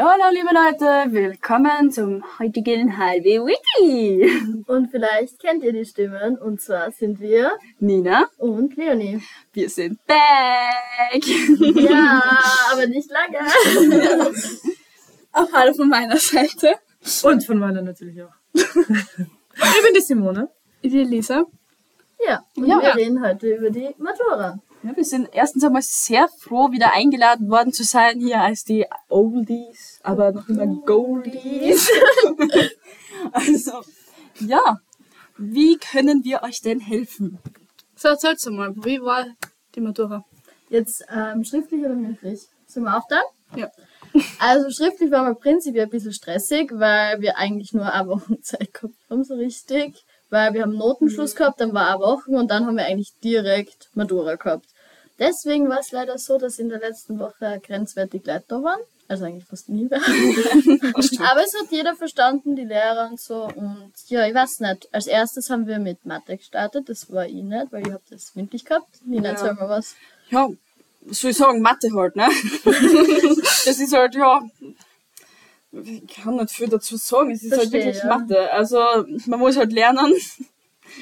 Hallo, hallo, liebe Leute, willkommen zum heutigen Halbe Wiki. Und vielleicht kennt ihr die Stimmen, und zwar sind wir Nina und Leonie. Wir sind back. Ja, aber nicht lange. Auch hallo von meiner Seite. Und von meiner natürlich auch. ich bin die Simone. Ich bin Lisa. Ja, und Ja. wir reden heute über die Matura. Ja, wir sind erstens einmal sehr froh, wieder eingeladen worden zu sein hier als die Oldies, aber noch immer Goldies. Also, ja, wie können wir euch denn helfen? So, erzähl's mal, wie war die Matura? Jetzt ähm, schriftlich oder mündlich? Sind wir auch da? Ja. Also schriftlich war mal prinzipiell ein bisschen stressig, weil wir eigentlich nur eine Woche Zeit gehabt haben, so richtig. Weil wir haben Notenschluss gehabt, dann war eine Woche und dann haben wir eigentlich direkt Matura gehabt. Deswegen war es leider so, dass in der letzten Woche grenzwertig Leute da waren. Also eigentlich fast nie. Aber es hat jeder verstanden, die Lehrer und so. Und ja, ich weiß nicht. Als erstes haben wir mit Mathe gestartet. Das war ich nicht, weil ich habe das mündlich gehabt. Nina, Ja. erzähl mal was. Ja, was soll ich sagen, Mathe halt, ne? das ist halt, ja, ich kann nicht viel dazu sagen, es ist halt Verstehe, wirklich ja. Mathe. Also, man muss halt lernen,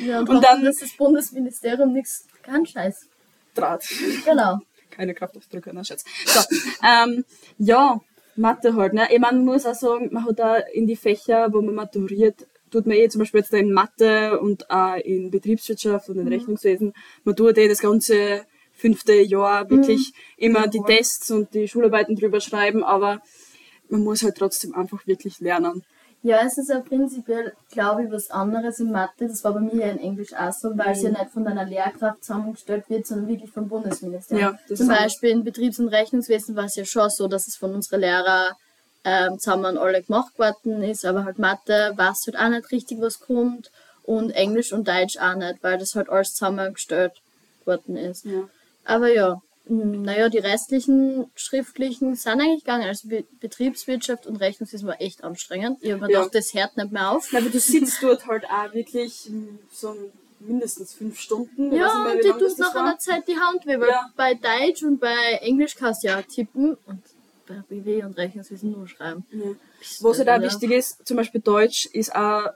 Ja, und, Und dann- ist das Bundesministerium nichts ganz scheiß. Draht. Genau. keine Kraftausdrücke, na Schatz. So, ähm, ja, Mathe halt, ne? Ich meine, man muss auch sagen, man hat da in die Fächer, wo man maturiert, tut man eh zum Beispiel jetzt da in Mathe und auch in Betriebswirtschaft und in Rechnungswesen, man tut eh das ganze fünfte Jahr wirklich immer die Tests und die Schularbeiten drüber schreiben, aber man muss halt trotzdem einfach wirklich lernen. Ja, es ist ja prinzipiell, glaube ich, was anderes in Mathe. Das war bei mir ja in Englisch auch so, weil es ja nicht von einer Lehrkraft zusammengestellt wird, sondern wirklich vom Bundesministerium. Ja, das Zum Beispiel in Betriebs- und Rechnungswesen war es ja schon so, dass es von unseren Lehrern ähm, zusammen alle gemacht worden ist, aber halt Mathe weiß halt auch nicht richtig, was kommt und Englisch und Deutsch auch nicht, weil das halt alles zusammengestellt worden ist. Ja. Aber ja, naja, die restlichen schriftlichen sind eigentlich gegangen. Also Be Betriebswirtschaft und Rechnungswesen war echt anstrengend. Ich habe mir Ja. gedacht, das hört nicht mehr auf. Aber du sitzt dort halt auch wirklich so mindestens fünf Stunden. Ja, mehr, und wie die tut nach war. einer Zeit die Hand weh, weil Ja. bei Deutsch und bei Englisch kannst du ja tippen und bei BW und Rechnungswesen nur schreiben. Was halt auch Ja. wichtig ist, zum Beispiel Deutsch ist auch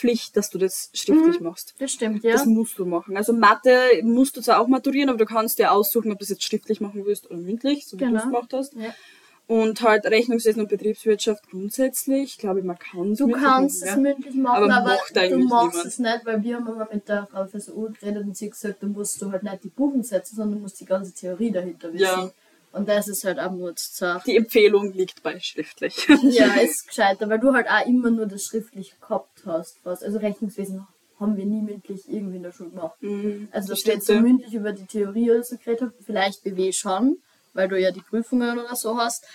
Pflicht, dass du das schriftlich machst. Das stimmt, ja. Das musst du machen. Also Mathe musst du zwar auch maturieren, aber du kannst dir aussuchen, ob du das jetzt schriftlich machen willst oder mündlich, so wie du Genau. es gemacht hast. Ja. Und halt Rechnungswesen und Betriebswirtschaft grundsätzlich, glaube ich, man kann es Du kannst es mündlich machen, Aber aber, macht du machst niemand. es nicht, weil wir haben immer mit der Frau Professor geredet und sie gesagt, du musst du halt nicht die Buchen setzen, sondern du musst die ganze Theorie dahinter wissen. Ja. Und das ist halt auch nur zu zart. Die Empfehlung liegt bei schriftlich. Ja, ist gescheiter, weil du halt auch immer nur das schriftlich gehabt hast. Fast. Also Rechnungswesen haben wir nie mündlich irgendwie in der Schule gemacht. Also Mhm. das dass wir jetzt so mündlich über die Theorie oder so geredet haben, vielleicht BW schon, weil du ja die Prüfungen oder so hast,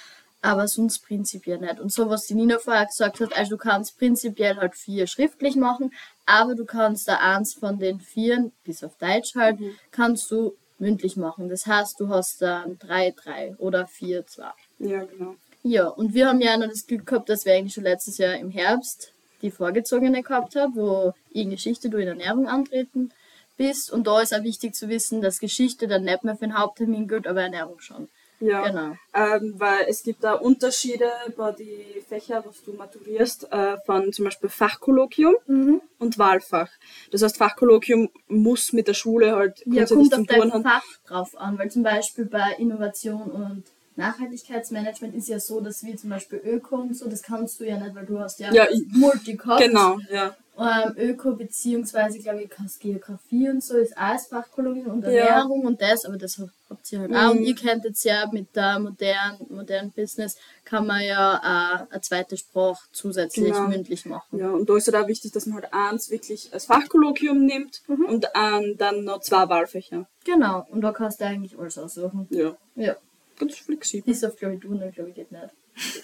aber sonst prinzipiell nicht. Und so, was die Nina vorher gesagt hat, also du kannst prinzipiell halt vier schriftlich machen, aber du kannst da eins von den vier, bis auf Deutsch halt, Mhm. kannst du mündlich machen. Das heißt, du hast dann drei, drei oder vier, zwei. ja, genau. Ja, und wir haben ja noch das Glück gehabt, dass wir eigentlich schon letztes Jahr im Herbst die vorgezogene gehabt haben, wo in Geschichte du in Ernährung antreten bist. Und da ist auch wichtig zu wissen, dass Geschichte dann nicht mehr für den Haupttermin gilt, aber Ernährung schon. Ja, Genau. ähm, weil es gibt da Unterschiede bei den Fächern, was du maturierst, äh, von zum Beispiel Fachkolloquium Mhm. und Wahlfach. Das heißt, Fachkolloquium muss mit der Schule halt Ja, kommt auf dein haben. Fach drauf an, weil zum Beispiel bei Innovation und Nachhaltigkeitsmanagement ist ja so, dass wir zum Beispiel Öko und so, das kannst du ja nicht, weil du hast ja, Ja, ich- Multi gehabt. Genau, ja. ähm, Öko beziehungsweise glaube ich Geografie und so ist alles Fachkolonien und Ja. Ernährung und das, aber das habt ihr halt auch. Und Mhm. ihr kennt jetzt ja mit der modernen modernen Business kann man ja auch eine zweite Sprache zusätzlich Genau. mündlich machen. Ja, und da ist halt auch wichtig, dass man halt eins wirklich als Fachkolloquium nimmt Mhm. und ähm, dann noch zwei Wahlfächer. Genau, und da kannst du eigentlich alles aussuchen. Ja, Ja, ganz flexibel. bis auf glaube ich du, glaube ich geht nicht.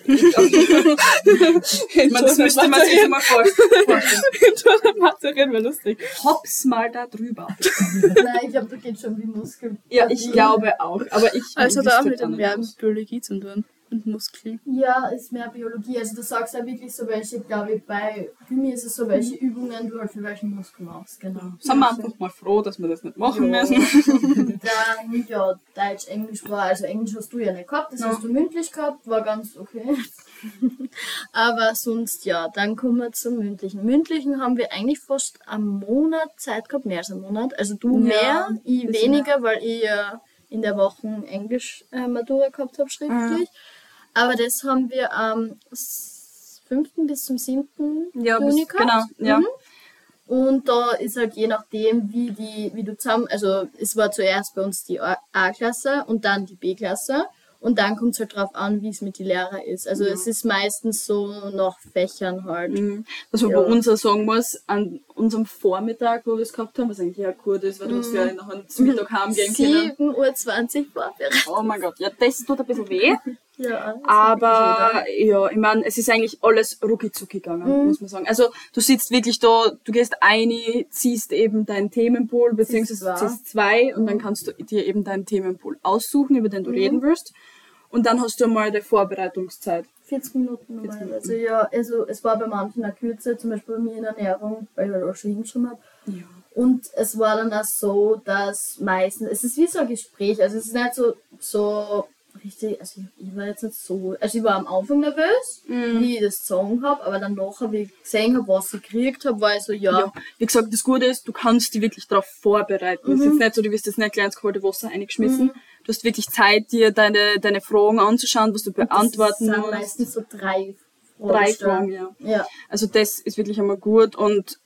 Ich meine, das müsste man sich mal vorstellen. Reden wir lustig. Hops mal da drüber. Nein, ich glaube, da geht schon die Muskeln. Ja, ich glaube auch. Aber ich Also hat auch mit dem Verben. Biologie zu tun. Und Muskeln. Ja, ist mehr Biologie. Also du sagst ja wirklich so welche, glaube ich, bei Gymi ist es so welche Übungen, du halt für welche Muskeln machst, genau. Sind wir einfach mal froh, dass wir das nicht machen Ja. müssen. Dann, ja, Deutsch, Englisch war, also Englisch hast du ja nicht gehabt, das Ja. hast du mündlich gehabt, war ganz okay. Aber sonst ja, dann kommen wir zum mündlichen. Mündlichen haben wir eigentlich fast einen Monat Zeit gehabt, mehr als einen Monat. Also du Ja, mehr, ich weniger, weil ich ja in der Woche Englisch äh, Matura gehabt habe, schriftlich. Aber das haben wir am 5. bis zum 7. Ja, Juni bis, gehabt. genau. Ja. Mhm. Und da ist halt je nachdem, wie die, wie du zusammen, also es war zuerst bei uns die A-Klasse und dann die B-Klasse. Und dann kommt es halt drauf an, wie es mit den Lehrern ist. Also es ist meistens so nach Fächern halt. Mhm. Was man Ja. bei uns auch sagen muss, an unserem Vormittag, wo wir es gehabt haben, was eigentlich ja gut ist, weil du hast ja nachher zum Mittag heimgehen können. 7.20 Uhr vorbereitet. Oh mein Gott, ja, das tut ein bisschen weh. Ja, Aber ja, ich meine, es ist eigentlich alles rucki gegangen, muss man sagen. Also du sitzt wirklich da, du gehst ein, ziehst eben deinen Themenpool, beziehungsweise zwei. ziehst zwei und dann kannst du dir eben deinen Themenpool aussuchen, über den du reden willst. Und dann hast du mal die Vorbereitungszeit. 40 Minuten normalerweise. Ja, also es war bei manchen eine Kürze, zum Beispiel bei mir in Ernährung, weil ich halt auch schon hingeschrieben habe. Ja. Und es war dann auch so, dass meistens, es ist wie so ein Gespräch, also es ist nicht so, so richtig, also ich, ich war jetzt nicht so, also ich war am Anfang nervös, wie ich das gesungen habe, aber dann nachher, wie ich gesehen habe, was ich gekriegt habe, war ich so, ja, Ja, wie gesagt, das Gute ist, du kannst dich wirklich darauf vorbereiten. Es ist jetzt nicht so, du wirst jetzt nicht gleich ins kalte Wasser eingeschmissen. Du hast wirklich Zeit, dir deine, deine Fragen anzuschauen, was du beantworten das sind musst. meistens so drei Drei stellen. Fragen, ja. Ja. Also das ist wirklich einmal gut und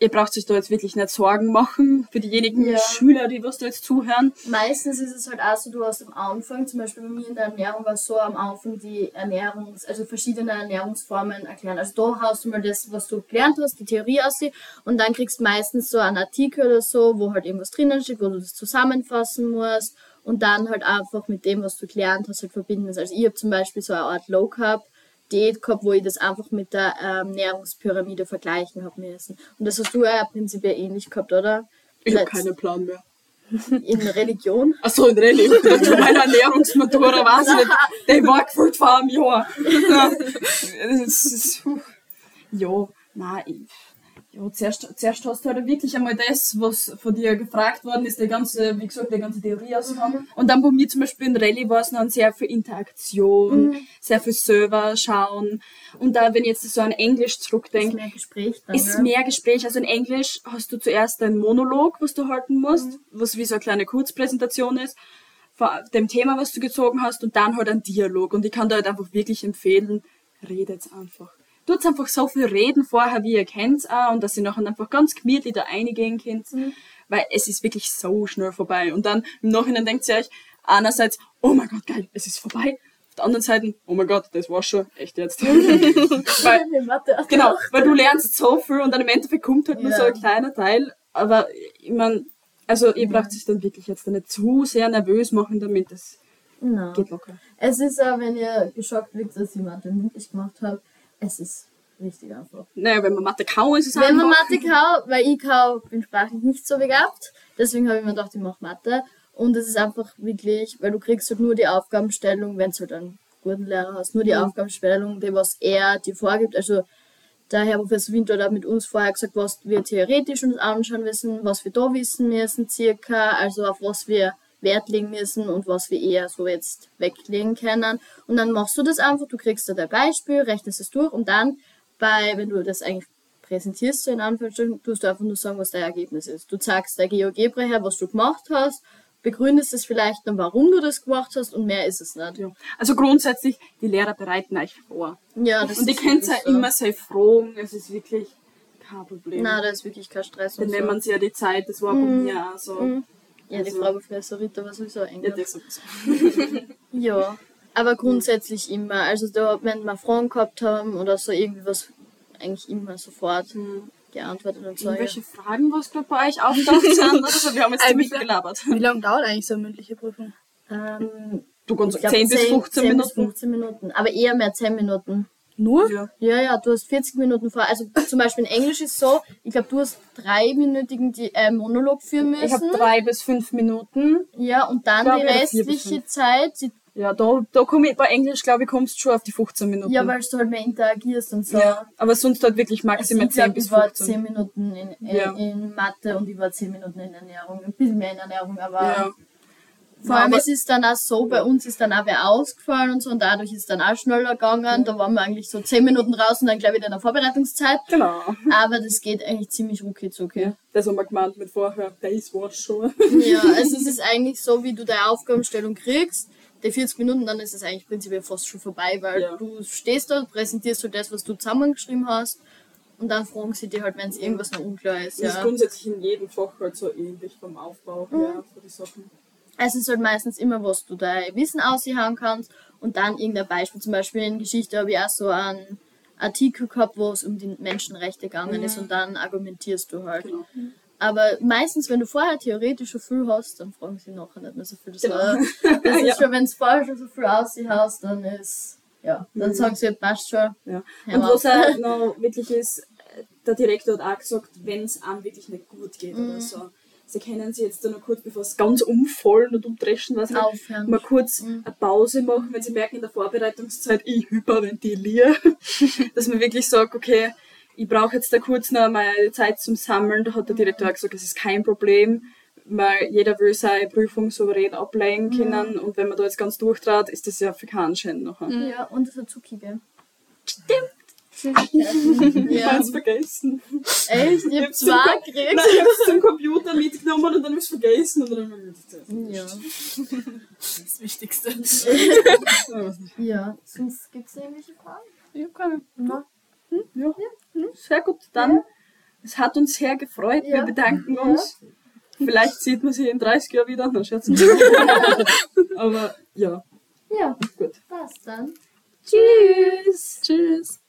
ihr braucht euch da jetzt wirklich nicht Sorgen machen für diejenigen Ja. Schüler, die was da jetzt zuhören. Meistens ist es halt auch so, du hast am Anfang, zum Beispiel bei mir in der Ernährung war es so, am Anfang die Ernährungs-, also verschiedene Ernährungsformen erklären. Also da haust du mal das, was du gelernt hast, die Theorie aus und dann kriegst du meistens so einen Artikel oder so, wo halt irgendwas drinnen steht, wo du das zusammenfassen musst und dann halt einfach mit dem, was du gelernt hast, halt verbinden. Also ich habe zum Beispiel so eine Art Low Carb Diät gehabt, wo ich das einfach mit der ähm, Ernährungspyramide vergleichen habe müssen. Und das hast du ja prinzipiell ähnlich gehabt, oder? Ich habe keinen Plan mehr. In Religion. Achso, in Rallye. Zu meiner Ernährungsmatura weiß ich nicht. Der war gefühlt vor einem Jahr. Ja, das ist, ja nein, ich, ja, zuerst, zuerst hast du halt wirklich einmal das, was von dir gefragt worden ist, die ganze, wie gesagt, die ganze Theorie ausgehauen. Und dann bei mir zum Beispiel in Rallye war es dann sehr viel Interaktion, sehr viel selber schauen. Und da, wenn ich jetzt so an Englisch Ist zurückdenke, mehr Gespräch dann, ist ja. mehr Gespräch. Also in Englisch hast du zuerst einen Monolog, was du halten musst, was wie so eine kleine Kurzpräsentation ist, von dem Thema, was du gezogen hast, und dann halt ein Dialog. Und ich kann da halt einfach wirklich empfehlen, redet einfach. Tut einfach so viel reden vorher, wie ihr kennt auch, und dass ihr nachher einfach ganz gemütlich da reingehen könnt, weil es ist wirklich so schnell vorbei. Und dann im Nachhinein denkt ihr euch einerseits, oh mein Gott, geil, es ist vorbei. Auf der anderen Seite, oh mein Gott, das war's schon, echt jetzt. weil, Genau, weil du lernst so viel und dann im Endeffekt kommt halt nur Ja. so ein kleiner Teil. Aber ich mein, also ihr braucht sich dann wirklich jetzt nicht zu sehr nervös machen damit. Das Nein. geht locker. Es ist auch, wenn ihr geschockt liegt, dass ich Mathe mündlich gemacht habe, es ist richtig einfach. Naja, wenn man Mathe kaum ist, ist es Wenn man einfach. Mathe kann, weil ich kann, bin sprachlich nicht so begabt, deswegen habe ich mir gedacht, ich mache Mathe. Und es ist einfach wirklich, weil du kriegst halt nur die Aufgabenstellung, wenn du halt einen guten Lehrer hast, nur die Aufgabenstellung, die was er dir vorgibt. Also der Herr Professor Winter hat mit uns vorher gesagt, was wir theoretisch uns anschauen müssen, was wir da wissen müssen circa, also auf was wir Wert legen müssen und was wir eher so jetzt weglegen können. Und dann machst du das einfach, du kriegst da dein Beispiel, rechnest es durch und dann bei, wenn du das eigentlich präsentierst, so in Anführungsstrichen, tust du einfach nur sagen, was dein Ergebnis ist. Du zeigst der GeoGebra her, was du gemacht hast, begründest es vielleicht dann, warum du das gemacht hast und mehr ist es nicht. Ja. Also grundsätzlich, die Lehrer bereiten euch vor. Ja, das Und ihr ist könnt ja so. immer sehr fragen, es ist wirklich kein Problem. Nein, da ist wirklich kein Stress. Dann und nehmen so. man sich ja die Zeit, das war bei mir auch so. Ja, die also- Frau Professor Ritter war sowieso eng. Ja, das sowieso. Ja, aber grundsätzlich immer. Also da, wenn wir Fragen gehabt haben oder so irgendwie was, eigentlich immer sofort geantwortet und so. Ja. Irgendwelche Fragen, was gerade bei euch auftaucht sind? Oder so? Wir haben jetzt ziemlich gelabert. Wie lange dauert eigentlich so eine mündliche Prüfung? Ähm, Du kannst ich glaub, 10 bis 15 10 Minuten. Bis 15 Minuten. Aber eher mehr 10 Minuten. Nur? Ja. Ja, ja, du hast 40 Minuten vor. Also zum Beispiel in Englisch ist so, ich glaube, du hast dreiminütigen die, äh, Monolog führen müssen. Ich habe drei bis fünf Minuten. Ja, und dann Glaub, die restliche. Zeit, die Ja, da, da komm ich, bei Englisch, glaube ich, kommst du schon auf die 15 Minuten. Ja, weil du halt mehr interagierst und so. ja. Aber sonst halt wirklich Also maximal ich glaub, 10 bis ich war 15. 10 Minuten in, in, Ja. in Mathe und ich war 10 Minuten in Ernährung. Ein bisschen mehr in Ernährung, aber Ja. Vor allem es ist dann auch so, bei uns ist dann auch wer ausgefallen und so und dadurch ist dann auch schneller gegangen. Da waren wir eigentlich so 10 Minuten raus und dann gleich wieder in der Vorbereitungszeit. Genau. Aber das geht eigentlich ziemlich rucki zucki. Ja. Das haben wir gemeint mit vorher, das war's schon. Ja, also es ist eigentlich so, wie du deine Aufgabenstellung kriegst, die 40 Minuten, dann ist es eigentlich prinzipiell fast schon vorbei, weil Ja. du stehst dort, präsentierst du das, was du zusammengeschrieben hast und dann fragen sie dir halt, wenn es irgendwas noch unklar ist. Das ist Ja. grundsätzlich in jedem Fach halt so ähnlich vom Aufbau her, für die Sachen. Es ist halt meistens immer, was du dein Wissen aushauen kannst und dann irgendein Beispiel. Zum Beispiel in Geschichte habe ich auch so einen Artikel gehabt, wo es um die Menschenrechte gegangen ist und dann argumentierst du halt. Genau. Aber meistens, wenn du vorher theoretisch schon viel hast, dann fragen sie nachher nicht mehr so viel. Das, Genau. war, das ist Ja. schon, wenn du vorher schon so viel aushaust, dann ist, ja, dann Mhm. sagen sie, passt schon. Ja. Und was auch noch wirklich ist, der Direktor hat auch gesagt, wenn es einem wirklich nicht gut geht Mhm. oder so, sie können sie jetzt dann noch kurz, bevor es ganz umfallen und umdreschen, nicht, Aufhören. mal kurz Mhm. eine Pause machen, wenn sie merken in der Vorbereitungszeit, ich hyperventiliere, dass man wirklich sagt, okay, ich brauche jetzt da kurz noch mal Zeit zum Sammeln. Da hat der Direktor auch gesagt, es ist kein Problem, weil jeder will seine Prüfung souverän ablegen Mhm. können und wenn man da jetzt ganz durchtrat, ist das ja für keinen Schein nachher. Ja, und das Azuki, gell? Stimmt. Ich Ja. hab's vergessen. Echt? Ich hab zwei zum- gekriegt. Nein, ich hab's zum Computer mitgenommen und dann hab's vergessen und dann hab ich Ja. Das Wichtigste. ja, sonst gibt es irgendwelche Fragen? Ich hab keine. Ja. Ja. Sehr gut. Dann, es hat uns sehr gefreut. Wir Ja. bedanken Ja. uns. Vielleicht sieht man sie in 30 Jahren wieder. Dann scherzen Aber ja, Ja, gut. passt dann. Tschüss. Tschüss.